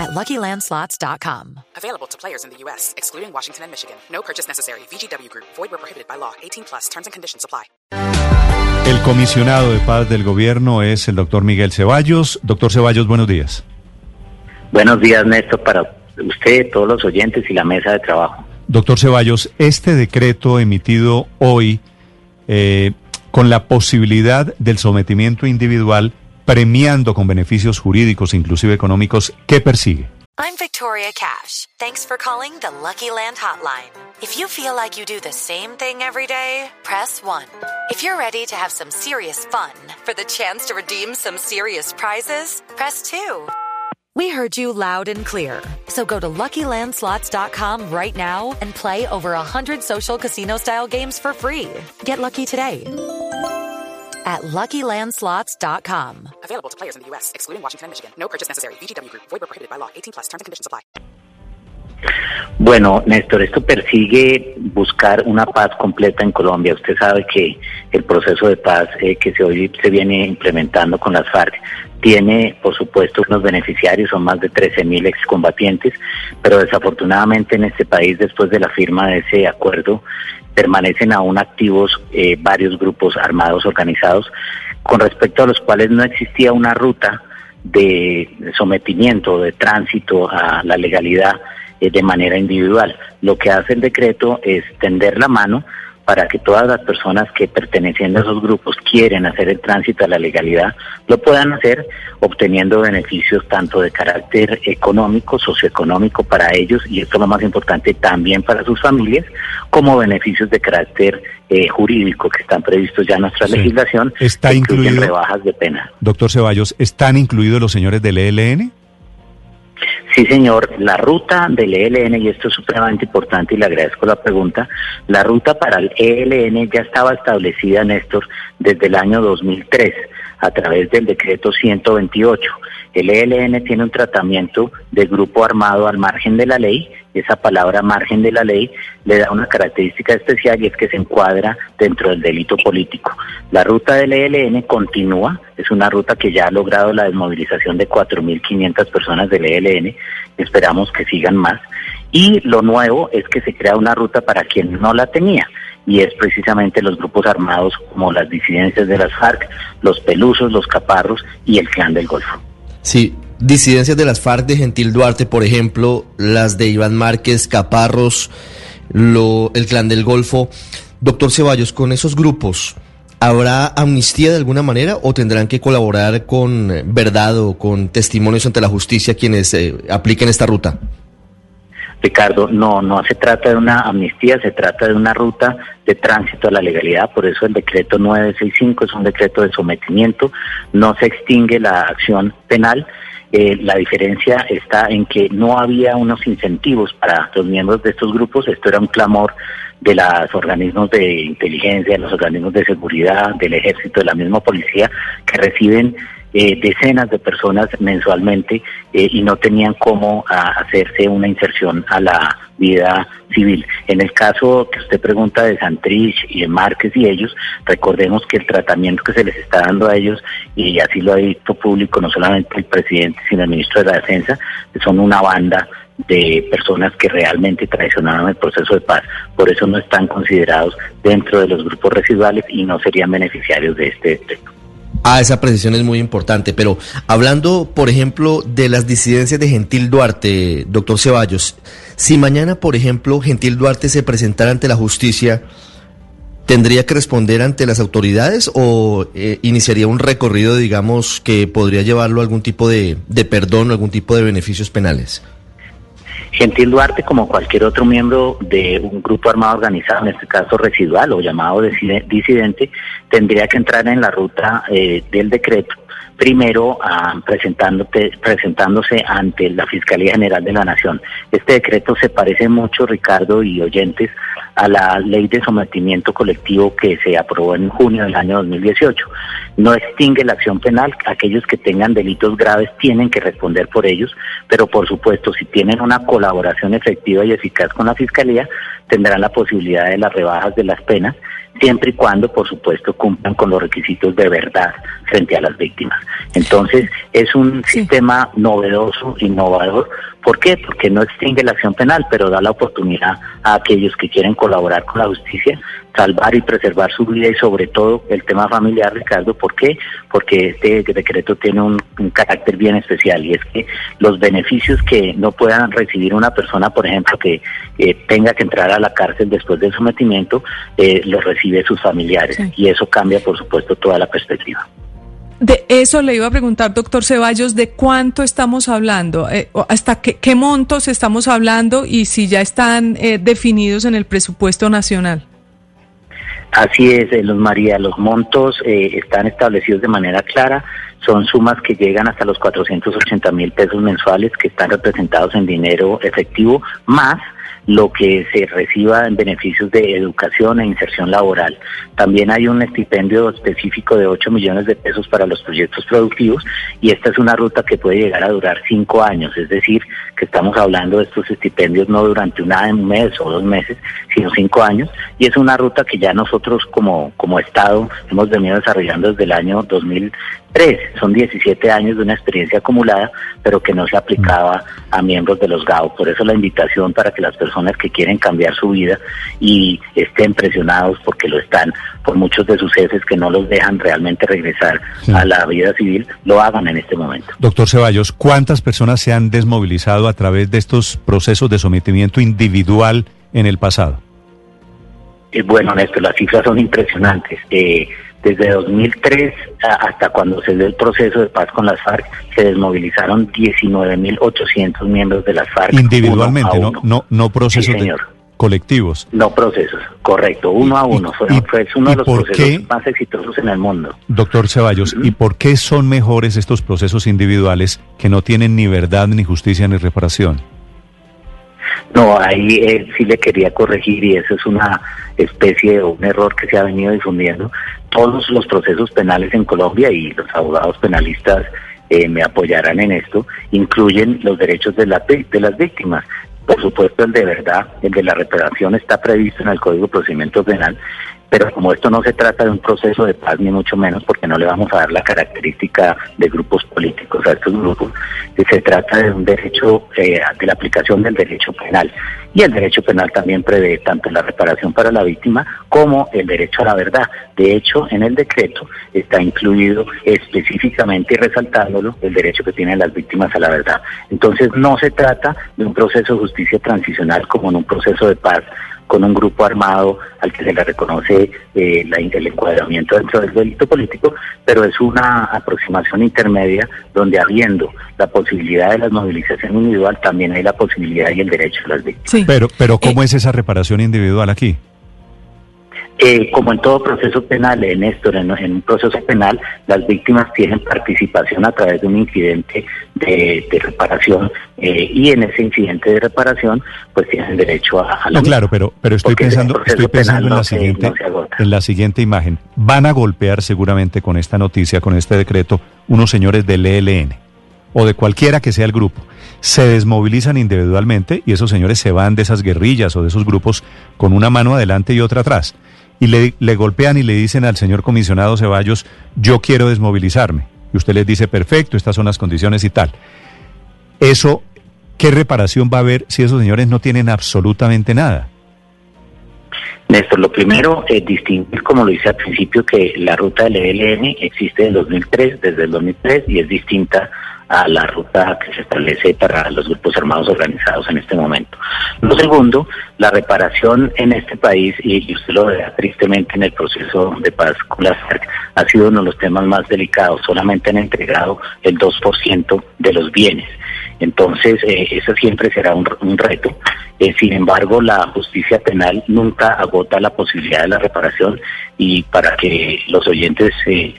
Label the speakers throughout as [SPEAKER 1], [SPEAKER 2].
[SPEAKER 1] at LuckyLandSlots.com.
[SPEAKER 2] Available to players in the U.S., excluding Washington and Michigan. No purchase necessary. VGW Group. Void where prohibited by law. 18 plus. Terms and conditions apply.
[SPEAKER 3] El comisionado de paz del gobierno es el doctor Miguel Ceballos. Doctor Ceballos, buenos días.
[SPEAKER 4] Buenos días, Néstor, para usted, todos los oyentes y la mesa de trabajo.
[SPEAKER 3] Doctor Ceballos, este decreto emitido hoy eh, con la posibilidad del sometimiento individual premiando con beneficios jurídicos, inclusive económicos, ¿qué persigue?
[SPEAKER 1] I'm Victoria Cash. Thanks for calling the Lucky Land Hotline. If you feel like you do the same thing every day, press 1. If you're ready to have some serious fun for the chance to redeem some serious prizes, press 2. We heard you loud and clear. So go to LuckyLandSlots.com right now and play over 100 social casino-style games for free. Get lucky today at LuckyLandSlots.com.
[SPEAKER 2] Available to players in the U.S., excluding Washington and Michigan. No purchase necessary. VGW Group. Void prohibited by law. 18 plus. Terms and conditions apply.
[SPEAKER 4] Bueno, Néstor, esto persigue buscar una paz completa en Colombia. Usted sabe que el proceso de paz eh, que se hoy se viene implementando con las FARC tiene, por supuesto, unos beneficiarios, son más de 13.000 excombatientes, pero desafortunadamente en este país, después de la firma de ese acuerdo, permanecen aún activos eh, varios grupos armados organizados, con respecto a los cuales no existía una ruta de sometimiento, de tránsito a la legalidad eh, de manera individual. Lo que hace el decreto es tender la mano para que todas las personas que perteneciendo a esos grupos quieren hacer el tránsito a la legalidad, lo puedan hacer obteniendo beneficios tanto de carácter económico, socioeconómico para ellos, y esto es lo más importante también para sus familias, como beneficios de carácter eh, jurídico que están previstos ya en nuestra
[SPEAKER 3] Sí.
[SPEAKER 4] legislación,
[SPEAKER 3] Está
[SPEAKER 4] que incluyen
[SPEAKER 3] incluido-
[SPEAKER 4] rebajas de pena.
[SPEAKER 3] Doctor Ceballos, ¿están incluidos los señores del ELN?
[SPEAKER 4] Sí, señor, la ruta del ELN, y esto es supremamente importante y le agradezco la pregunta, la ruta para el ELN ya estaba establecida, Néstor, desde el año 2003 a través del decreto 128. El ELN tiene un tratamiento de grupo armado al margen de la ley, esa palabra margen de la ley le da una característica especial y es que se encuadra dentro del delito político. La ruta del ELN continúa, es una ruta que ya ha logrado la desmovilización de 4.500 personas del ELN, esperamos que sigan más. Y lo nuevo es que se crea una ruta para quien no la tenía, y es precisamente los grupos armados como las disidencias de las FARC, los pelusos, los caparros y el clan del Golfo.
[SPEAKER 5] Sí, disidencias de las FARC de Gentil Duarte, por ejemplo, las de Iván Márquez, Caparros, lo, el Clan del Golfo. Doctor Ceballos, con esos grupos, ¿habrá amnistía de alguna manera o tendrán que colaborar con verdad o con testimonios ante la justicia quienes eh, apliquen esta ruta?
[SPEAKER 4] Ricardo, no, no se trata de una amnistía, se trata de una ruta de tránsito a la legalidad, por eso el decreto 965 es un decreto de sometimiento, no se extingue la acción penal, eh, la diferencia está en que no había unos incentivos para los miembros de estos grupos, esto era un clamor de los organismos de inteligencia, de los organismos de seguridad, del ejército, de la misma policía, que reciben eh, decenas de personas mensualmente eh, y no tenían cómo ah, hacerse una inserción a la vida civil. En el caso que usted pregunta de Santrich y de Márquez y ellos, recordemos que el tratamiento que se les está dando a ellos, y así lo ha dicho público no solamente el presidente, sino el ministro de la Defensa, son una banda de personas que realmente traicionaron el proceso de paz. Por eso no están considerados dentro de los grupos residuales y no serían beneficiarios de este decreto.
[SPEAKER 5] Ah, esa precisión es muy importante, pero hablando, por ejemplo, de las disidencias de Gentil Duarte, doctor Ceballos, si mañana, por ejemplo, Gentil Duarte se presentara ante la justicia, ¿tendría que responder ante las autoridades o eh, iniciaría un recorrido, digamos, que podría llevarlo a algún tipo de, de perdón o algún tipo de beneficios penales?
[SPEAKER 4] Gentil Duarte, como cualquier otro miembro de un grupo armado organizado, en este caso residual o llamado diside- disidente, tendría que entrar en la ruta eh, del decreto, primero ah, presentándote- presentándose ante la Fiscalía General de la Nación. Este decreto se parece mucho, Ricardo y oyentes, a la ley de sometimiento colectivo que se aprobó en junio del año 2018. No extingue la acción penal, aquellos que tengan delitos graves tienen que responder por ellos, pero por supuesto si tienen una colaboración efectiva y eficaz con la Fiscalía, tendrán la posibilidad de las rebajas de las penas siempre y cuando, por supuesto, cumplan con los requisitos de verdad frente a las víctimas. Entonces, es un sistema novedoso, innovador. ¿Por qué? Porque no extingue la acción penal, pero da la oportunidad a aquellos que quieren colaborar con la justicia, salvar y preservar su vida y sobre todo el tema familiar, Ricardo. ¿Por qué? Porque este decreto tiene un, carácter bien especial y es que los beneficios que no puedan recibir una persona, por ejemplo, que tenga que entrar a la cárcel después del sometimiento, eh, los recibe sus familiares y eso cambia, por supuesto, toda la perspectiva.
[SPEAKER 6] De eso le iba a preguntar, doctor Ceballos, ¿de cuánto estamos hablando? Eh, ¿Hasta qué, montos estamos hablando y si ya están eh, definidos en el presupuesto nacional?
[SPEAKER 4] Así es, eh, Luz María, los montos están establecidos de manera clara, son sumas que llegan hasta los 480 mil pesos mensuales que están representados en dinero efectivo, más lo que se reciba en beneficios de educación e inserción laboral. También hay un estipendio específico de 8 millones de pesos para los proyectos productivos y esta es una ruta que puede llegar a durar cinco años, es decir, que estamos hablando de estos estipendios no durante un mes o dos meses, sino cinco años y es una ruta que ya nosotros como, como Estado hemos venido desarrollando desde el año 2000 tres, son 17 años de una experiencia acumulada, pero que no se aplicaba a miembros de los GAO. Por eso la invitación para que las personas que quieren cambiar su vida y estén presionados porque lo están por muchos de sus jefes que no los dejan realmente regresar a la vida civil, lo hagan en este momento.
[SPEAKER 3] Doctor Ceballos, ¿cuántas personas se han desmovilizado a través de estos procesos de sometimiento individual en el pasado?
[SPEAKER 4] Eh, bueno, Néstor, las cifras son impresionantes. Eh, desde 2003 hasta cuando se dio el proceso de paz con las FARC, se desmovilizaron 19.800 miembros de las FARC.
[SPEAKER 3] Individualmente, no, no, no procesos colectivos.
[SPEAKER 4] No procesos, correcto, uno a uno. Fue, uno de los procesos más exitosos en el mundo.
[SPEAKER 3] Doctor Ceballos, ¿y por qué son mejores estos procesos individuales que no tienen ni verdad, ni justicia, ni reparación?
[SPEAKER 4] No, ahí eh, sí le quería corregir y eso es una especie de un error que se ha venido difundiendo. Todos los procesos penales en Colombia y los abogados penalistas eh, me apoyarán en esto, incluyen los derechos de, de las víctimas. Por supuesto, el de verdad, el de la reparación está previsto en el Código de Procedimiento Penal pero como esto no se trata de un proceso de paz, ni mucho menos, porque no le vamos a dar la característica de grupos políticos a estos grupos, se trata de un derecho, eh, de la aplicación del derecho penal. Y el derecho penal también prevé tanto la reparación para la víctima como el derecho a la verdad. De hecho, en el decreto está incluido específicamente y resaltándolo el derecho que tienen las víctimas a la verdad. Entonces, no se trata de un proceso de justicia transicional como en un proceso de paz con un grupo armado al que se le reconoce eh, la, el encuadramiento dentro del delito político, pero es una aproximación intermedia donde habiendo la posibilidad de la movilización individual, también hay la posibilidad y el derecho de las víctimas.
[SPEAKER 3] Pero, pero ¿cómo eh, es esa reparación individual aquí?
[SPEAKER 4] Eh, como en todo proceso penal, en esto, en, un proceso penal, las víctimas tienen participación a través de un incidente de, reparación eh, y en ese incidente de reparación, pues tienen derecho a,
[SPEAKER 3] la. No, claro, pero pero estoy pensando, estoy pensando en la siguiente, en la siguiente imagen. Van a golpear seguramente con esta noticia, con este decreto, unos señores del ELN o de cualquiera que sea el grupo se desmovilizan individualmente y esos señores se van de esas guerrillas o de esos grupos con una mano adelante y otra atrás y le, le golpean y le dicen al señor comisionado Ceballos, yo quiero desmovilizarme. Y usted les dice, perfecto, estas son las condiciones y tal. Eso, ¿qué reparación va a haber si esos señores no tienen absolutamente nada?
[SPEAKER 4] Néstor, lo primero es distinguir, como lo hice al principio, que la ruta del ELN existe en 2003, desde el 2003, y es distinta a la ruta que se establece para los grupos armados organizados en este momento. Lo segundo, la reparación en este país, y usted lo vea tristemente en el proceso de paz con la FARC, ha sido uno de los temas más delicados. Solamente han entregado el 2% de los bienes. Entonces, eh, eso siempre será un, reto. Eh, sin embargo, la justicia penal nunca agota la posibilidad de la reparación y para que los oyentes eh,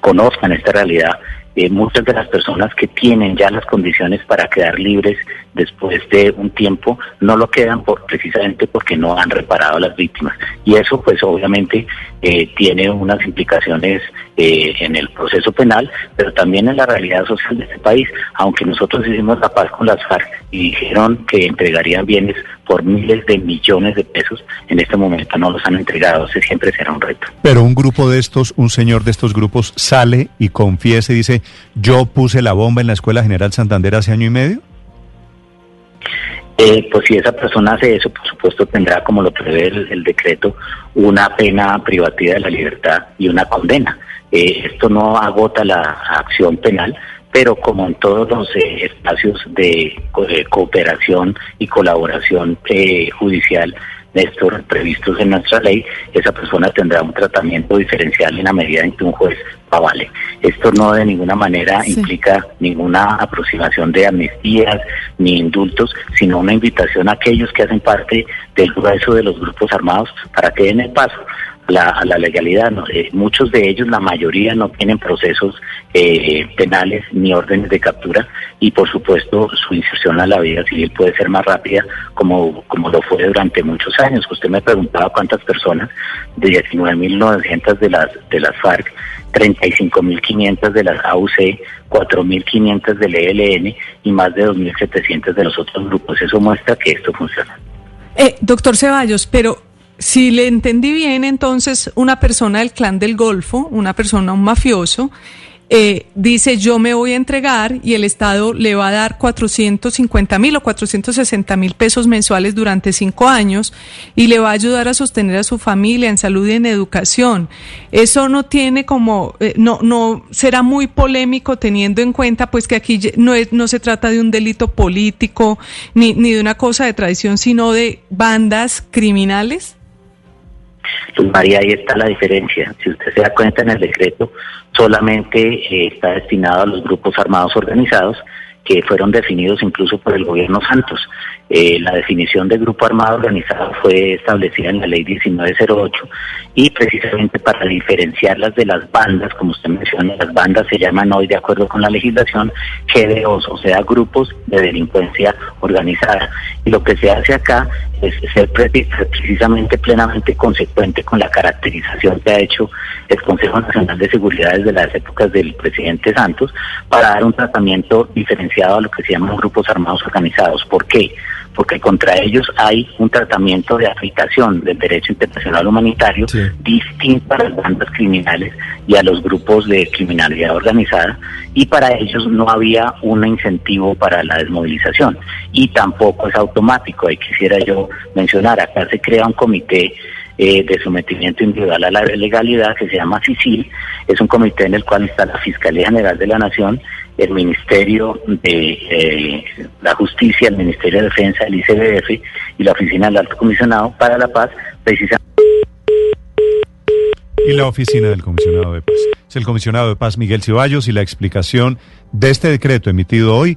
[SPEAKER 4] conozcan esta realidad, muchas de las personas que tienen ya las condiciones para quedar libres después de un tiempo no lo quedan por precisamente porque no han reparado a las víctimas. Y eso pues obviamente eh, tiene unas implicaciones eh, en el proceso penal pero también en la realidad social de este país. Aunque nosotros hicimos la paz con las FARC y dijeron que entregarían bienes por miles de millones de pesos en este momento no los han entregado. Ese siempre será un reto.
[SPEAKER 3] Pero un grupo de estos un señor de estos grupos sale y confiesa y dice yo puse la bomba en la escuela General Santander hace año y medio
[SPEAKER 4] eh, pues si esa persona hace eso, por supuesto tendrá, como lo prevé el, decreto, una pena privativa de la libertad y una condena. Eh, esto no agota la acción penal, pero como en todos los eh, espacios de, cooperación y colaboración judicial, estos previstos en nuestra ley, esa persona tendrá un tratamiento diferencial en la medida en que un juez avale. Esto no de ninguna manera implica ninguna aproximación de amnistías ni indultos, sino una invitación a aquellos que hacen parte del grueso de los grupos armados para que den el paso la, a la legalidad. Eh, muchos de ellos, la mayoría, no tienen procesos eh, penales ni órdenes de captura y, por supuesto, su inserción a la vida civil puede ser más rápida, como, como lo fue durante muchos años. Usted me preguntaba cuántas personas, de 19.900 de las, de las FARC, 35.500 de las AUC, 4.500 del ELN y más de 2.700 de los otros grupos. Eso muestra que esto funciona.
[SPEAKER 6] Eh, doctor Ceballos, pero si le entendí bien, entonces una persona del clan del Golfo, una persona, un mafioso, eh, dice yo me voy a entregar y el Estado le va a dar 450 mil o 460 mil pesos mensuales durante cinco años y le va a ayudar a sostener a su familia en salud y en educación. Eso no tiene como, eh, no, no será muy polémico teniendo en cuenta pues que aquí no, es, no se trata de un delito político ni, ni de una cosa de tradición, sino de bandas criminales.
[SPEAKER 4] Pues María, ahí está la diferencia. Si usted se da cuenta en el decreto, solamente eh, está destinado a los grupos armados organizados que fueron definidos incluso por el gobierno Santos. Eh, la definición de grupo armado organizado fue establecida en la ley 1908 y precisamente para diferenciarlas de las bandas, como usted menciona, las bandas se llaman hoy de acuerdo con la legislación GDOs, o sea, grupos de delincuencia organizada. Y lo que se hace acá es ser precisamente plenamente consecuente con la caracterización que ha hecho el Consejo Nacional de Seguridad desde las épocas del presidente Santos para dar un tratamiento diferenciado a lo que se llaman grupos armados organizados. ¿Por qué? porque contra ellos hay un tratamiento de aplicación del derecho internacional humanitario distinto a las bandas criminales y a los grupos de criminalidad organizada y para ellos no había un incentivo para la desmovilización y tampoco es automático. Ahí quisiera yo mencionar, acá se crea un comité eh, de sometimiento individual a la legalidad que se llama CICIL, es un comité en el cual está la Fiscalía General de la Nación el Ministerio de eh, la Justicia, el Ministerio de Defensa, el ICBF y la Oficina del Alto Comisionado para la Paz, precisamente.
[SPEAKER 3] Y la Oficina del Comisionado de Paz. Es el Comisionado de Paz Miguel Ceballos y la explicación de este decreto emitido hoy.